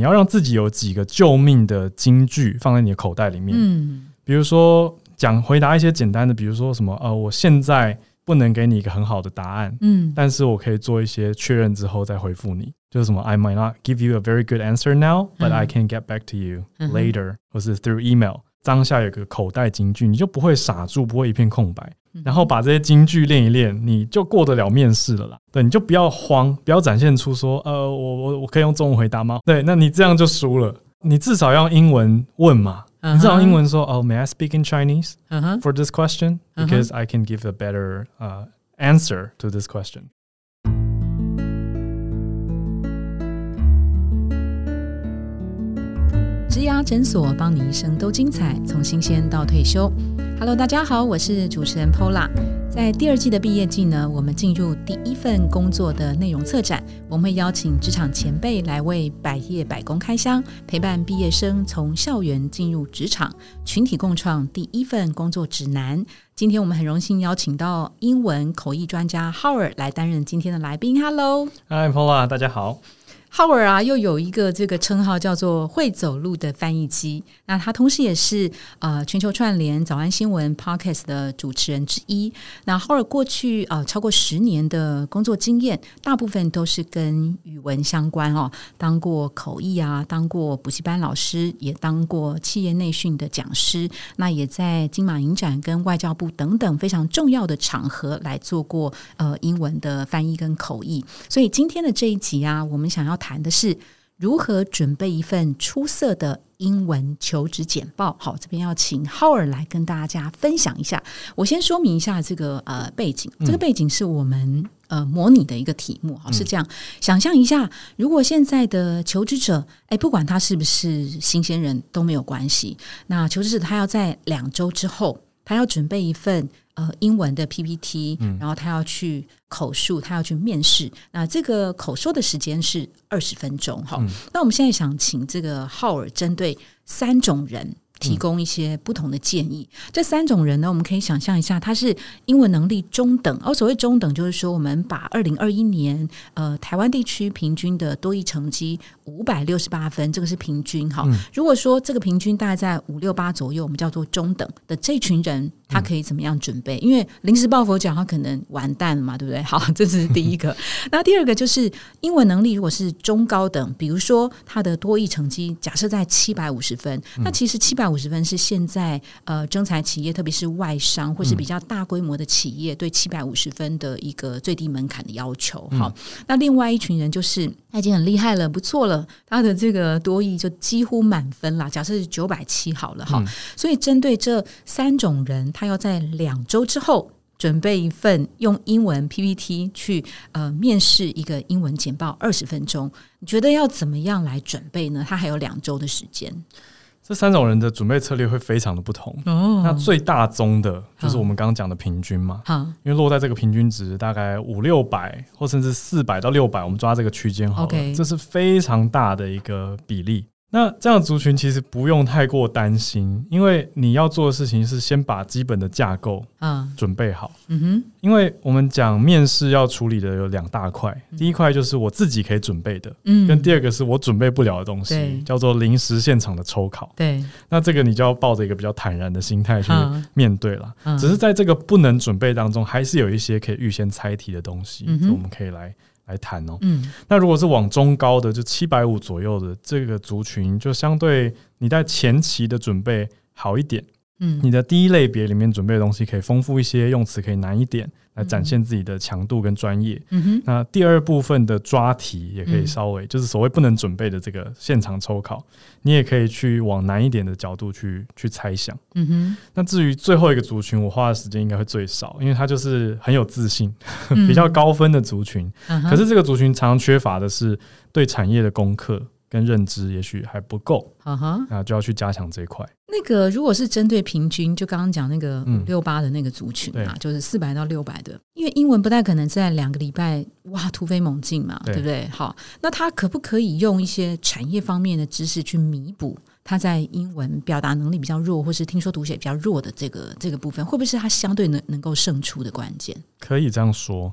你要让自己有几个救命的金句放在你的口袋里面。嗯比如说讲回答一些简单的，比如说什么呃，我现在不能给你一个很好的答案，嗯但是我可以做一些确认之后再回复你，就是什么 I might not give you a very good answer now, but 嗯 I can get back to you later，、或是 through email。当下有个口袋金句，你就不会傻住，不会一片空白。嗯然后把这些京剧练一练，你就过得了面试了啦。对，你就不要慌，不要展现出说，呃，我我我可以用中文回答吗？对，那你这样就输了。你至少要用英文问嘛，你至少用英文说，哦，May I speak in Chinese for this question because I can give a better uh answer to this question。植牙诊所，帮你一生都精彩，从新鲜到退休。Hello，大家好，我是主持人 Pola。在第二季的毕业季呢，我们进入第一份工作的内容策展，我们会邀请职场前辈来为百业百工开箱，陪伴毕业生从校园进入职场，群体共创第一份工作指南。今天我们很荣幸邀请到英文口译专家 Howard 来担任今天的来宾。Hello。嗨，Paula，大家好。Howard 啊，又有一个这个称号叫做“会走路的翻译机”。那他同时也是呃全球串联早安新闻 Podcast 的主持人之一。那 Howard 过去呃超过十年的工作经验，大部分都是跟语文相关哦，当过口译啊，当过补习班老师，也当过企业内训的讲师。那也在金马影展跟外交部等等非常重要的场合来做过呃英文的翻译跟口译。所以今天的这一集啊，我们想要谈的是如何准备一份出色的英文求职简报。好，这边要请 Howard 来跟大家分享一下。我先说明一下这个呃背景，这个背景是我们。呃，模拟的一个题目好，是这样。想象一下，如果现在的求职者，哎，不管他是不是新鲜人都没有关系。那求职者他要在两周之后，他要准备一份呃英文的 PPT，、然后他要去口述，他要去面试。那这个口说的时间是二十分钟哈。那我们现在想请这个浩尔针对三种人。提供一些不同的建议。这三种人呢，我们可以想象一下，他是英文能力中等。哦，所谓中等，就是说我们把二零二一年呃台湾地区平均的多益成绩五百六十八分，这个是平均哈。如果说这个平均大概在五六八左右，我们叫做中等的这群人，他可以怎么样准备？因为临时抱佛脚，他可能完蛋了嘛，对不对？好，这是第一个。那第二个就是英文能力，如果是中高等，比如说他的多益成绩假设在七百五十分，那其实七百五十分是现在呃征才企业，特别是外商或是比较大规模的企业对七百五十分的一个最低门槛的要求。好，那另外一群人就是他已经很厉害了，不错了，他的这个多益就几乎满分啦，假设是九百七好了哈。所以针对这三种人，他要在两周之后。准备一份用英文 PPT 去呃面试一个英文简报二十分钟，你觉得要怎么样来准备呢？他还有两周的时间这三种人的准备策略会非常的不同。哦。那最大宗的就是我们刚刚讲的平均嘛，好因为落在这个平均值大概五六百，或甚至四百到六百，我们抓这个区间好了。这是非常大的一个比例。那这样族群其实不用太过担心，因为你要做的事情是先把基本的架构啊准备好。嗯哼。因为我们讲面试要处理的有两大块，第一块就是我自己可以准备的，嗯。跟第二个是我准备不了的东西，叫做临时现场的抽考。对。那这个你就要抱着一个比较坦然的心态去嗯。面对了。嗯。只是在这个不能准备当中，还是有一些可以预先猜题的东西，我们可以来来谈哦。嗯那如果是往中高的，就七百五左右的这个族群，就相对你在前期的准备好一点。嗯。你的第一类别里面准备的东西可以丰富一些，用词可以难一点，来展现自己的强度跟专业。嗯哼。那第二部分的抓题也可以嗯稍微，就是所谓不能准备的这个现场抽考，你也可以去往难一点的角度去去猜想。嗯哼。那至于最后一个族群，我花的时间应该会最少，因为它就是很有自信、嗯。比较高分的族群。嗯可是这个族群常常缺乏的是对产业的功课跟认知，也许还不够，啊哈，那就要去加强这一块。那个如果是针对平均，就刚刚讲那个六八的那个族群啊，对就是四百到六百的，因为英文不太可能在两个礼拜哇突飞猛进嘛，对对不对？好，那他可不可以用一些产业方面的知识去弥补他在英文表达能力比较弱，或是听说读写比较弱的这个这个部分，会不会是他相对能能够胜出的关键？可以这样说，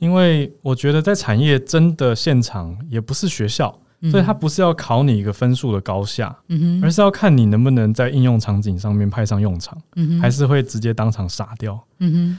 因为我觉得在产业真的现场也不是学校，所以它不是要考你一个分数的高下，而是要看你能不能在应用场景上面派上用场，还是会直接当场傻掉。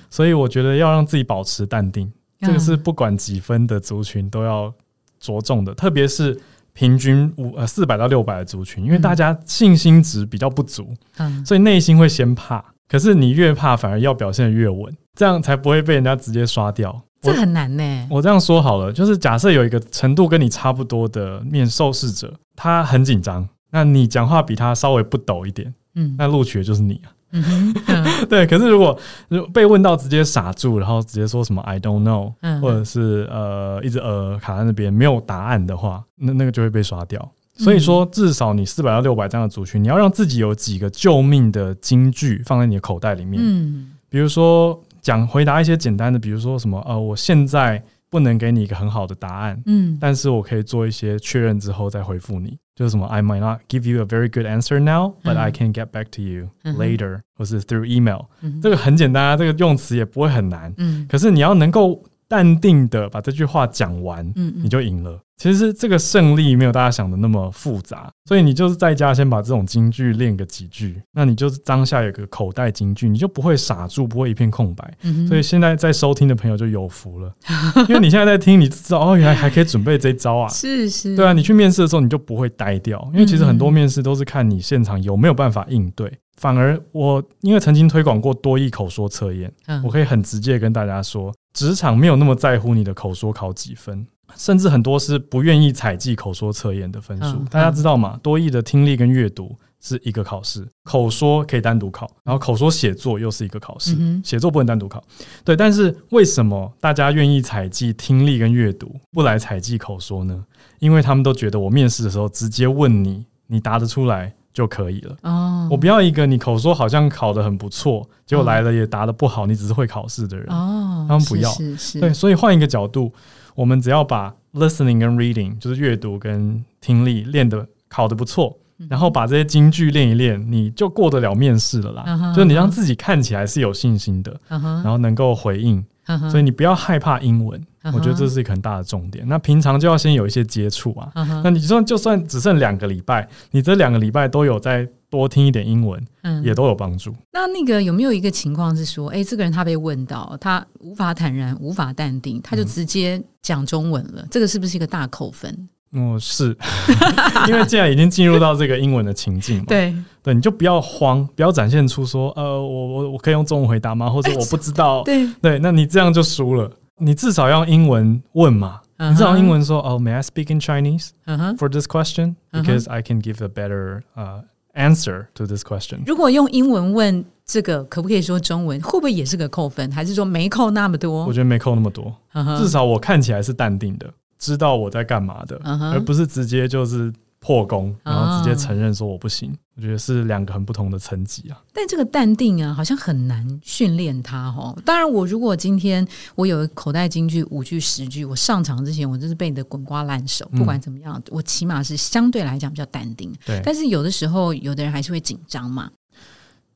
所以我觉得要让自己保持淡定，这个是嗯不管几分的族群都要着重的，特别是平均五呃四百到六百的族群，因为嗯。大家信心值比较不足，嗯。所以内心会先怕。可是你越怕，反而要表现的越稳，这样才不会被人家直接刷掉。这很难呢。我这样说好了，就是假设有一个程度跟你差不多的面受试者，他很紧张，那你讲话比他稍微不抖一点，嗯那录取的就是你啊。嗯 对，可是如果如果被问到直接傻住，然后直接说什么 I don't know，嗯或者是呃一直呃卡在那边没有答案的话，那那个就会被刷掉。所以说，至少你四百到六百这样的族群，你要让自己有几个救命的金句放在你的口袋里面。嗯。比如说讲回答一些简单的，比如说什么呃，我现在不能给你一个很好的答案，嗯。但是我可以做一些确认之后再回复你，就是什么 I might not give you a very good answer now, but 嗯。I can get back to you later，、或是 through email。嗯这个很简单啊，这个用词也不会很难，嗯。可是你要能够淡定的把这句话讲完，嗯。你就赢了。其实这个胜利没有大家想的那么复杂，所以你就是在家先把这种京剧练个几句，那你就是当下有个口袋金句，你就不会傻住，不会一片空白。嗯所以现在在收听的朋友就有福了，因为你现在在听，你知道哦，原来还可以准备这一招啊。是是，对啊，你去面试的时候你就不会呆掉，因为其实很多嗯面试都是看你现场有没有办法应对。反而我因为曾经推广过多益口说测验，嗯我可以很直接跟大家说，职场没有那么在乎你的口说考几分，甚至很多是不愿意采集口说测验的分数。嗯大家知道吗？多益的听力跟阅读是一个考试，口说可以单独考，然后口说写作又是一个考试，写作不能单独考。对，但是为什么大家愿意采集听力跟阅读，不来采集口说呢？因为他们都觉得我面试的时候直接问你，你答得出来就可以了。哦，我不要一个你口说好像考得很不错，结果来了也答得不好，你只是会考试的人。哦，他们不要是是是对，所以换一个角度，我们只要把 listening 跟 reading，就是阅读跟听力练得考得不错，嗯然后把这些金句练一练，你就过得了面试了啦。就是你让自己看起来是有信心的，然后能够回应，所以你不要害怕英文，我觉得这是一个很大的重点。那平常就要先有一些接触啊。那你就算就算只剩两个礼拜，你这两个礼拜都有再多听一点英文，嗯也都有帮助。那那个有没有一个情况是说，哎、这个人他被问到，他无法坦然，无法淡定，他就直接讲中文了，这个是不是一个大扣分？哦，是，因为既然已经进入到这个英文的情境嘛，对，对，你就不要慌，不要展现出说，呃，我我我可以用中文回答吗？或者我不知道，对，对，那你这样就输了。你至少要用英文问嘛，你至少用英文说，哦，May I speak in Chinese for this question because I can give a better 呃 answer to this question。如果用英文问这个，可不可以说中文？会不会也是个扣分？还是说没扣那么多？我觉得没扣那么多，至少我看起来是淡定的，知道我在干嘛的，而不是直接就是破功，然后直接哦承认说我不行。我觉得是两个很不同的层级啊。但这个淡定啊，好像很难训练他哦。当然，我如果今天我有口袋金句五句十句，我上场之前我就是被你的滚瓜烂熟，嗯不管怎么样，我起码是相对来讲比较淡定。对，但是有的时候，有的人还是会紧张嘛。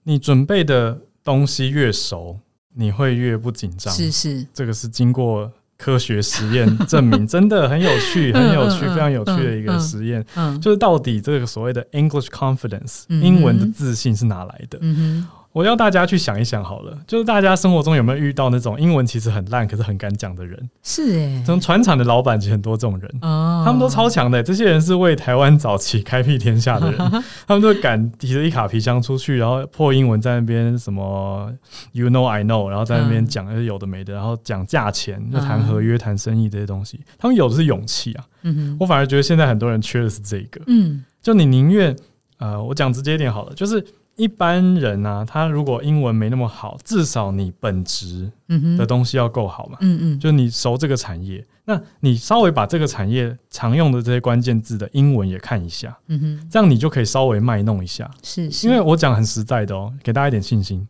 你准备的东西越熟，你会越不紧张。是是，这个是经过科学实验证明，真的很有趣，很有趣，非常有趣的一个嗯实验。嗯就是到底这个所谓的 English confidence，、嗯英文的自信是哪来的？嗯我要大家去想一想好了，就是大家生活中有没有遇到那种英文其实很烂，可是很敢讲的人？哼，是哎、从船厂的老板其实很多这种人。哦，他们都超强的、这些人是为台湾早期开辟天下的人，他们都敢提着一卡皮箱出去，然后破英文在那边什么 you know I know，然后在那边嗯。讲那些有的没的，然后讲价钱，就谈合约、谈生意这些东西，他们有的是勇气啊。嗯哼，我反而觉得现在很多人缺的是这个，嗯。就你宁愿呃，我讲直接一点好了，就是一般人啊，他如果英文没那么好，至少你本职的东西要够好嘛。嗯嗯，就你熟这个产业，那你稍微把这个产业常用的这些关键字的英文也看一下，嗯哼，这样你就可以稍微卖弄一下。是是，因为我讲很实在的哦，给大家一点信心。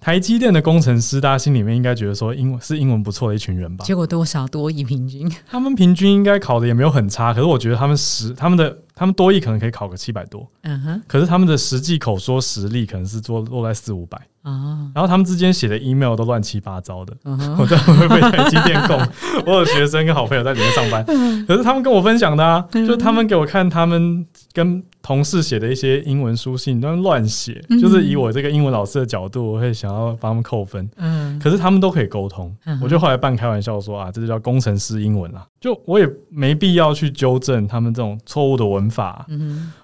台积电的工程师，大家心里面应该觉得说英文是英文不错的一群人吧？结果多少多一平均，他们平均应该考的也没有很差，可是我觉得他们实他们的他他们多一可能可以考个七百多，嗯哼，可是他们的实际口说实力可能是做落在四五百，哦，然后他们之间写的 email 都乱七八糟的。我这样会被台积电控。我有学生跟好朋友在里面上班，可是他们跟我分享的啊，就是他们给我看他们跟同事写的一些英文书信，都乱写。就是以我这个英文老师的角度，我会想要帮他们扣分。嗯，可是他们都可以沟通，我就后来半开玩笑说啊，这就叫工程师英文啦。就我也没必要去纠正他们这种错误的文法，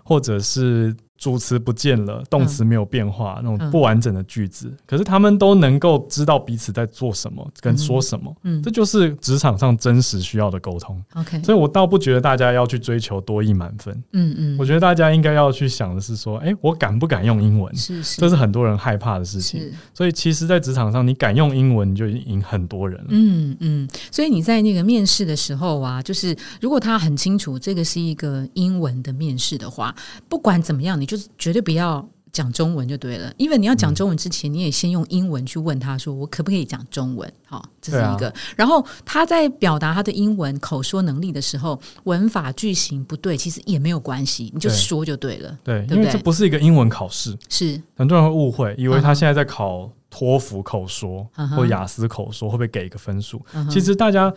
或者是。主词不见了，动词没有变化，那种不完整的句子，可是他们都能够知道彼此在做什么，跟说什么，嗯，这就是职场上真实需要的沟通。OK，所以我倒不觉得大家要去追求多一满分，嗯嗯，我觉得大家应该要去想的是说，哎，我敢不敢用英文？是是，这是很多人害怕的事情。所以其实，在职场上，你敢用英文，你就已经赢很多人了。嗯嗯，所以你在那个面试的时候啊，就是如果他很清楚这个是一个英文的面试的话，不管怎么样，你就是绝对不要讲中文就对了。因为你要讲中文之前，你也先用英文去问他说：“我可不可以讲中文？”好，这是一个。然后他在表达他的英文口说能力的时候，文法句型不对，其实也没有关系，你就说就对了。对，因为这不是一个英文考试，是很多人会误会，以为他现在在考托福口说或雅思口说，会不会给一个分数？其实大家。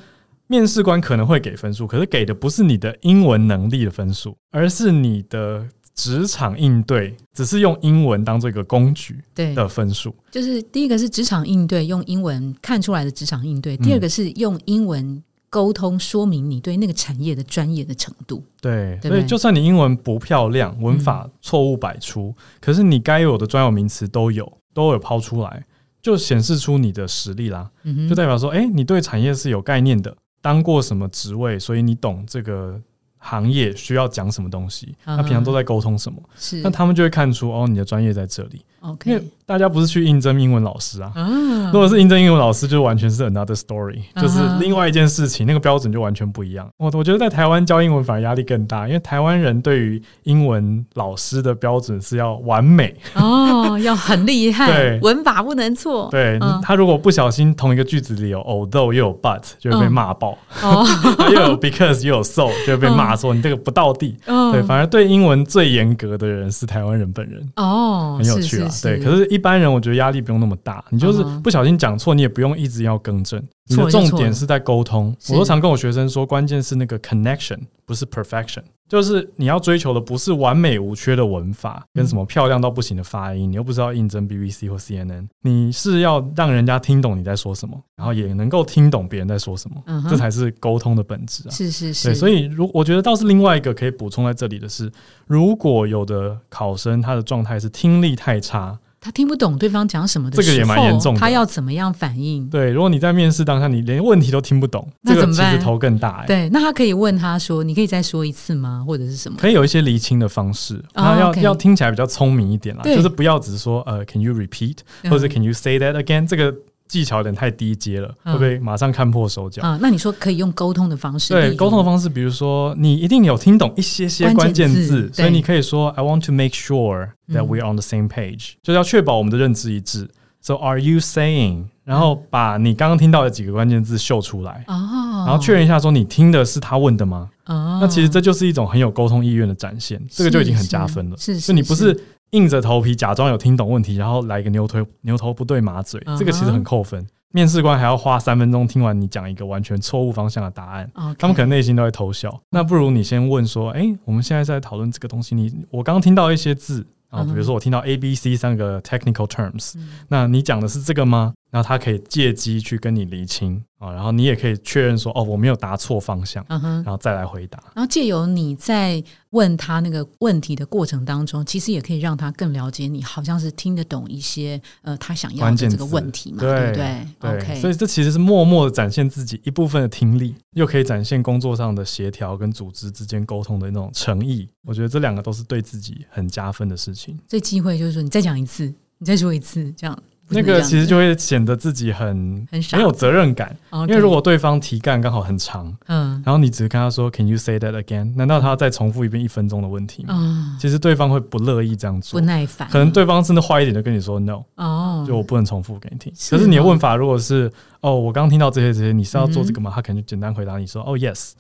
面试官可能会给分数，可是给的不是你的英文能力的分数，而是你的职场应对，只是用英文当做一个工具的分数。就是第一个是职场应对，用英文看出来的职场应对；第二个是用英文沟通，说明你对那个产业的专业的程度。对，所以就算你英文不漂亮，文法错误百出，可是你该有的专有名词都有，都有抛出来，就显示出你的实力啦。就代表说，哎，你对产业是有概念的。当过什么职位，所以你懂这个行业需要讲什么东西。那平常都在沟通什么？是，那他们就会看出哦，你的专业在这里。OK。大家不是去应征英文老师啊？如果是应征英文老师，就完全是 another story，就是另外一件事情，那个标准就完全不一样。我我觉得在台湾教英文反而压力更大，因为台湾人对于英文老师的标准是要完美哦，要很厉害，对，文法不能错。对他如果不小心同一个句子里有 although 又有 but，就会被骂爆。哦，又有 because 又有 so，就会被骂说你这个不到地。对，反而对英文最严格的人是台湾人本人。哦，很有趣啊。对，可是，一一般人我觉得压力不用那么大，你就是不小心讲错，你也不用一直要更正。你的重点是在沟通。我都常跟我学生说，关键是那个 connection，不是 perfection。就是你要追求的不是完美无缺的文法，跟什么漂亮到不行的发音，你又不知道应征 BBC 或 CNN，你是要让人家听懂你在说什么，然后也能够听懂别人在说什么，这才是沟通的本质啊！是是是。对，所以如我觉得倒是另外一个可以补充在这里的是，如果有的考生他的状态是听力太差。他听不懂对方讲什么的时候，他要怎么样反应？对，如果你在面试当下你连问题都听不懂，那怎么办？其实头更大。对，那他可以问他说：“你可以再说一次吗？或者是什么？”可以有一些厘清的方式，那要要听起来比较聪明一点啦，就是不要只是说呃，Can you repeat？或者 Can you say that again？这个。技巧有点太低阶了，会不会马上看破手脚啊？那你说可以用沟通的方式？对，沟通的方式，比如说你一定有听懂一些些关键字，所以你可以说 "I want to make sure that we are on the same page"，就是要确保我们的认知一致。So are you saying？然后把你刚刚听到的几个关键字秀出来，然后确认一下说你听的是他问的吗？那其实这就是一种很有沟通意愿的展现，这个就已经很加分了。是，是你不是。硬着头皮假装有听懂问题，然后来一个牛头牛头不对马嘴，这个其实很扣分。面试官还要花三分钟听完你讲一个完全错误方向的答案，他们可能内心都会偷笑。那不如你先问说：“哎，我们现在在讨论这个东西，你我刚刚听到一些字啊，比如说我听到 A、B、C 三个 technical terms，那你讲的是这个吗？”然后他可以借机去跟你厘清啊，然后你也可以确认说哦，我没有答错方向，然后再来回答。然后借由你在问他那个问题的过程当中，其实也可以让他更了解你，好像是听得懂一些呃他想要的这个问题嘛，对不对？OK，所以这其实是默默的展现自己一部分的听力，又可以展现工作上的协调跟组织之间沟通的那种诚意。我觉得这两个都是对自己很加分的事情。这机会就是说，你再讲一次，你再说一次，这样。那个其实就会显得自己很很有责任感，因为如果对方题干刚好很长，嗯，然后你只是跟他说 “Can you say that again？” 难道他要再重复一遍一分钟的问题吗？其实对方会不乐意这样做，不耐烦。可能对方真的坏一点就跟你说 “No”，哦，就我不能重复给你听。可是你的问法如果是“哦，我刚听到这些这些，你是要做这个吗？”他可能就简单回答你说“哦，Yes”，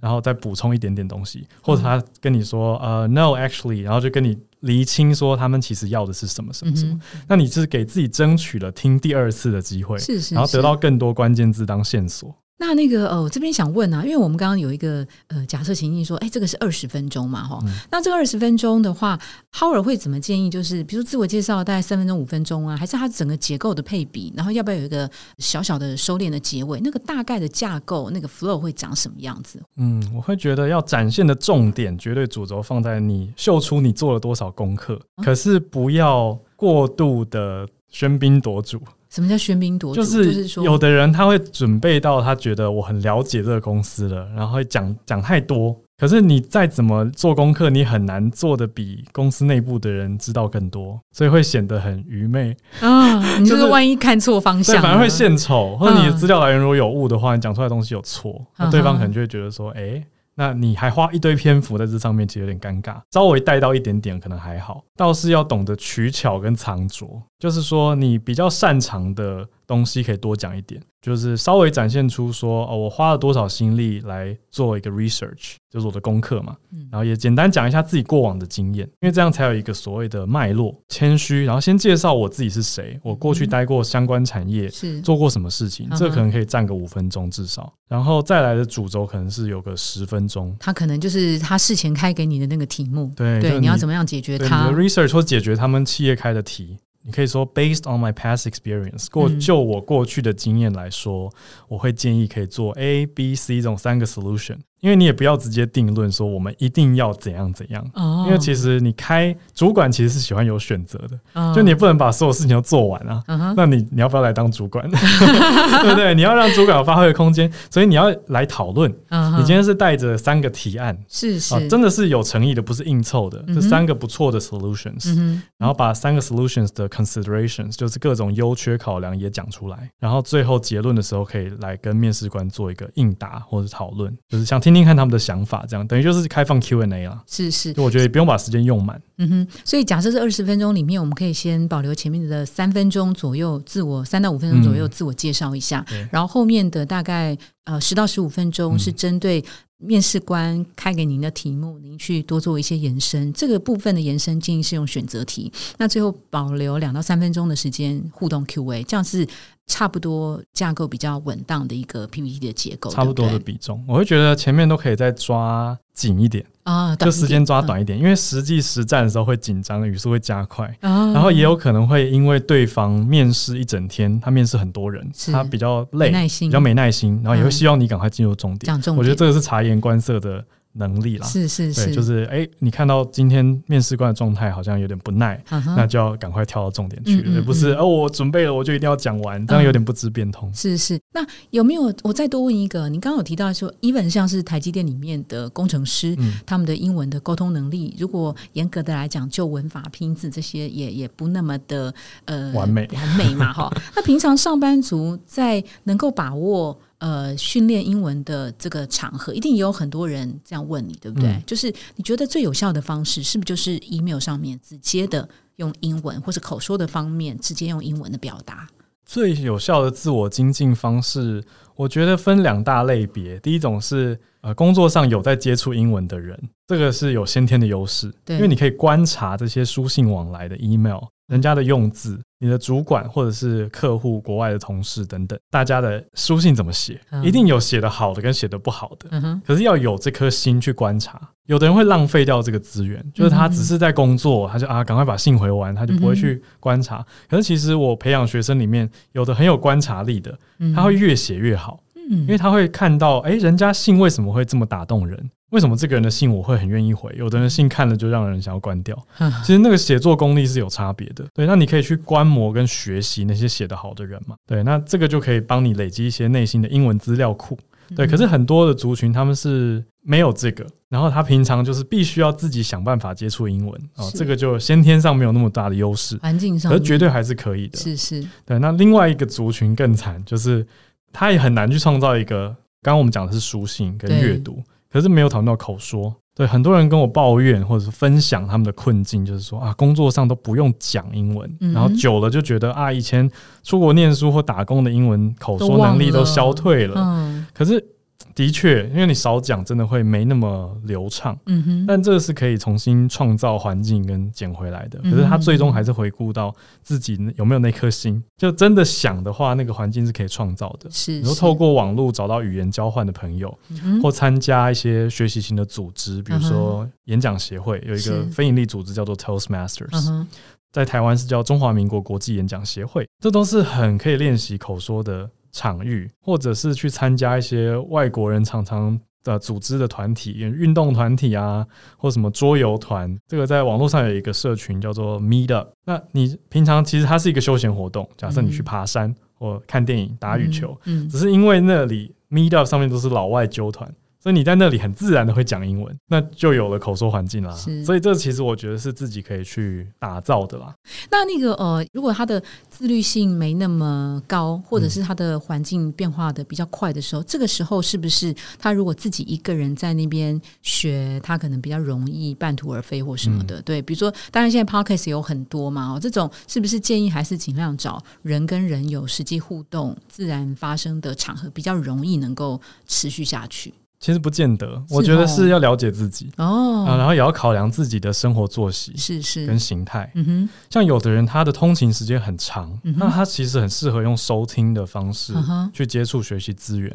然后再补充一点点东西，或者他跟你说呃，no actually，然后就跟你厘清说他们其实要的是什么什么什么，那你是给自己争取了听第二次的机会，是是，然后得到更多关键字当线索。那那个呃，我这边想问啊，因为我们刚刚有一个呃假设情境说，哎，这个是二十分钟嘛，哈，那这个二十分钟的话，Howard 会怎么建议？就是比如自我介绍大概三分钟、五分钟啊，还是它整个结构的配比？然后要不要有一个小小的收敛的结尾？那个大概的架构，那个 flow 会长什么样子？嗯，我会觉得要展现的重点，绝对主轴放在你秀出你做了多少功课，可是不要过度的喧宾夺主。什么叫喧宾夺主？就是说，有的人他会准备到他觉得我很了解这个公司了，然后会讲讲太多。可是你再怎么做功课，你很难做的比公司内部的人知道更多，所以会显得很愚昧啊！你就是万一看错方向，反而会献丑，或者你的资料来源如果有误的话，你讲出来的东西有错，那对方可能就会觉得说，哎。那你还花一堆篇幅在这上面，其实有点尴尬。稍微带到一点点可能还好，倒是要懂得取巧跟藏拙，就是说你比较擅长的东西可以多讲一点。就是稍微展现出说哦，我花了多少心力来做一个 research，就是我的功课嘛。然后也简单讲一下自己过往的经验，因为这样才有一个所谓的脉络。谦虚，然后先介绍我自己是谁，我过去待过相关产业，是做过什么事情，这可能可以占个五分钟至少。然后再来的主轴可能是有个十分钟，他可能就是他事前开给你的那个题目，对对，你要怎么样解决它你的？research 或解决他们企业开的题。你可以说，based on my past experience，过就我过去的经验来说，我会建议可以做 A、B、C 这种三个 solution。因为你也不要直接定论说我们一定要怎样怎样，因为其实你开主管其实是喜欢有选择的，就你不能把所有事情都做完啊。那你你要不要来当主管？对不对？你要让主管有发挥的空间，所以你要来讨论。你今天是带着三个提案，是是，真的是有诚意的，不是硬凑的。这三个不错的 solutions，然后把三个 solutions 的 considerations，就是各种优缺考量也讲出来，然后最后结论的时候可以来跟面试官做一个应答或者讨论，就是像听。听听看他们的想法，这样等于就是开放 Q&A 了。是是，我觉得也不用把时间用满。嗯哼，所以假设是二十分钟里面，我们可以先保留前面的三分钟左右自我，三到五分钟左右自我介绍一下，然后后面的大概呃十到十五分钟是针对面试官开给您的题目，您去多做一些延伸。这个部分的延伸建议是用选择题。那最后保留两到三分钟的时间互动 Q&A，这样是。差不多架构比较稳当的一个 PPT 的结构，差不多的比重，我会觉得前面都可以再抓紧一点。啊，就时间抓短一点，因为实际实战的时候会紧张，语速会加快，然后也有可能会因为对方面试一整天，他面试很多人，他比较累，比较没耐心，然后也会希望你赶快进入重点。讲重点，我觉得这个是察言观色的。能力啦，是是是，就是哎，你看到今天面试官的状态好像有点不耐，那就要赶快跳到重点去不是哦，我准备了我就一定要讲完，这样有点不知变通。是是，那有没有我再多问一个？你刚刚有提到说，even 像是台积电里面的工程师，他们的英文的沟通能力，如果严格的来讲，就文法、拼字这些也也不那么的呃完美完美嘛哈。那平常上班族在能够把握。呃，训练英文的这个场合，一定也有很多人这样问你，对不对？就是你觉得最有效的方式，是不是就是 email 上面直接的用英文，或者口说的方面直接用英文的表达？最有效的自我精进方式，我觉得分两大类别。第一种是呃，工作上有在接触英文的人，这个是有先天的优势，因为你可以观察这些书信往来的 email。人家的用字，你的主管或者是客户、国外的同事等等，大家的书信怎么写？一定有写的好的跟写的不好的。可是要有这颗心去观察。有的人会浪费掉这个资源，就是他只是在工作，他就啊赶快把信回完，他就不会去观察。可是其实我培养学生里面有的很有观察力的，他会越写越好。因为他会看到，哎，人家信为什么会这么打动人？为什么这个人的信我会很愿意回？有的人信看了就让人想要关掉。其实那个写作功力是有差别的。对，那你可以去观摩跟学习那些写得好的人嘛。对，那这个就可以帮你累积一些内心的英文资料库。对，可是很多的族群他们是没有这个，然后他平常就是必须要自己想办法接触英文哦，这个就先天上没有那么大的优势。环境上，而绝对还是可以的。是是。对，那另外一个族群更惨，就是他也很难去创造一个。刚刚我们讲的是书信跟阅读，可是没有讨论到口说。对，很多人跟我抱怨或者是分享他们的困境，就是说啊，工作上都不用讲英文，然后久了就觉得啊，以前出国念书或打工的英文口说能力都消退了。嗯，可是的确，因为你少讲，真的会没那么流畅。嗯哼，但这个是可以重新创造环境跟捡回来的。可是他最终还是回顾到自己有没有那颗心，就真的想的话，那个环境是可以创造的。是，然后透过网络找到语言交换的朋友，或参加一些学习型的组织，比如说演讲协会有一个非营利组织叫做 Toastmasters，在台湾是叫中华民国国际演讲协会，这都是很可以练习口说的。场域，或者是去参加一些外国人常常的组织的团体，运动团体啊，或什么桌游团。这个在网络上有一个社群叫做 Meet Up。那你平常其实它是一个休闲活动。假设你去爬山或看电影、打羽球，嗯，只是因为那里 Meet Up 上面都是老外纠团。所以你在那里很自然的会讲英文，那就有了口说环境啦。所以这其实我觉得是自己可以去打造的啦。那那个呃，如果他的自律性没那么高，或者是他的环境变化的比较快的时候，这个时候是不是他如果自己一个人在那边学，他可能比较容易半途而废或什么的？对，比如说，当然现在 podcast 有很多嘛，哦，这种是不是建议还是尽量找人跟人有实际互动、自然发生的场合，比较容易能够持续下去？其实不见得，我觉得是要了解自己哦，然后也要考量自己的生活作息是是。跟形态。嗯哼，像有的人他的通勤时间很长，那他其实很适合用收听的方式去接触学习资源。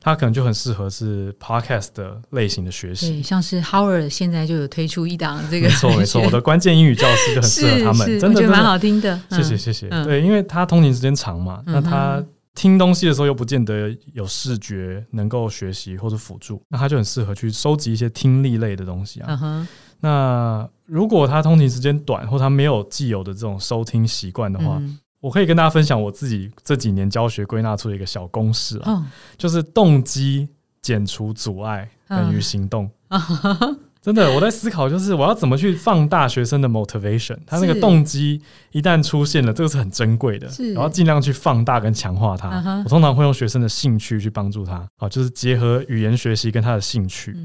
他可能就很适合是 podcast 的类型的学习，像是 Howard 现在就有推出一档这个，没错 没错，我的关键英语教师就很适合他们，真的蛮好听的。谢谢谢谢，对，因为他通勤时间长嘛，那他。听东西的时候又不见得有视觉能够学习或者辅助，那他就很适合去收集一些听力类的东西啊。那如果他通勤时间短，或他没有既有的这种收听习惯的话，我可以跟大家分享我自己这几年教学归纳出的一个小公式啊，就是动机减除阻碍等于行动。真的，我在思考，就是我要怎么去放大学生的 motivation，他那个动机一旦出现了，这个是很珍贵的，然后尽量去放大跟强化它。我通常会用学生的兴趣去帮助他，啊，就是结合语言学习跟他的兴趣，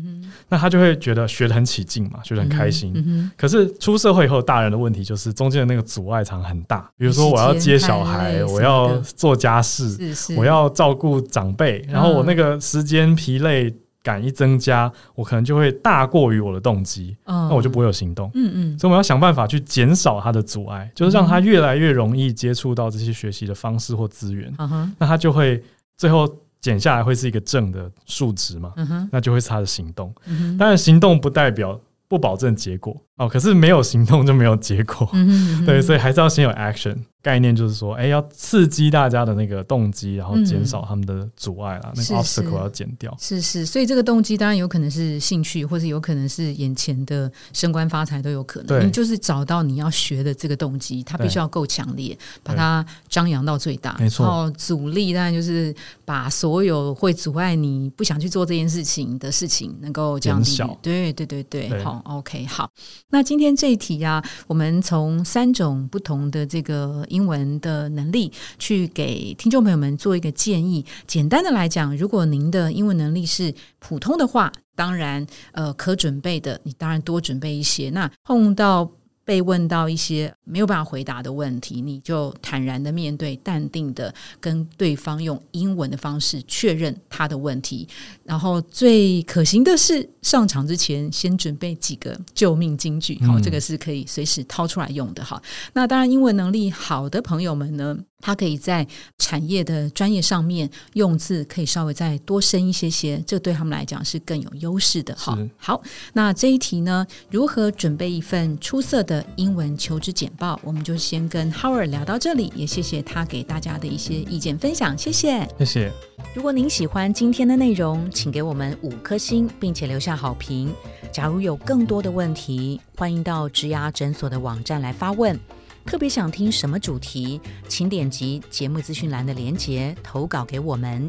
那他就会觉得学得很起劲嘛，学得很开心。可是出社会以后，大人的问题就是中间的那个阻碍场很大，比如说我要接小孩，我要做家事，我要照顾长辈，然后我那个时间疲累。感一增加，我可能就会大过于我的动机，那我就不会有行动。嗯嗯，所以我们要想办法去减少它的阻碍，就是让它越来越容易接触到这些学习的方式或资源。嗯那它就会最后减下来会是一个正的数值嘛？嗯那就会是它的行动。当然，行动不代表不保证结果哦。可是没有行动就没有结果。对，所以还是要先有 action。概念就是说，哎，要刺激大家的那个动机，然后减少他们的阻碍啦，那个 obstacle 要减掉。是是，所以这个动机当然有可能是兴趣，或者有可能是眼前的升官发财都有可能。你就是找到你要学的这个动机，它必须要够强烈，把它张扬到最大。没错。然后阻力当然就是把所有会阻碍你不想去做这件事情的事情能够降低。对对对对，好，OK，好。那今天这一题呀，我们从三种不同的这个。英文的能力，去给听众朋友们做一个建议。简单的来讲，如果您的英文能力是普通的话，当然，呃，可准备的，你当然多准备一些。那碰到。被问到一些没有办法回答的问题，你就坦然的面对，淡定的跟对方用英文的方式确认他的问题。然后最可行的是上场之前先准备几个救命金句，好，这个是可以随时掏出来用的哈。那当然，英文能力好的朋友们呢？他可以在产业的专业上面用字可以稍微再多深一些些，这对他们来讲是更有优势的哈。好，那这一题呢，如何准备一份出色的英文求职简报？我们就先跟 Howard 聊到这里，也谢谢他给大家的一些意见分享，谢谢，谢谢。如果您喜欢今天的内容，请给我们五颗星，并且留下好评。假如有更多的问题，欢迎到植牙诊所的网站来发问。特别想听什么主题，请点击节目资讯栏的连结投稿给我们，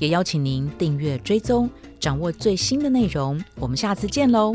也邀请您订阅追踪，掌握最新的内容。我们下次见喽！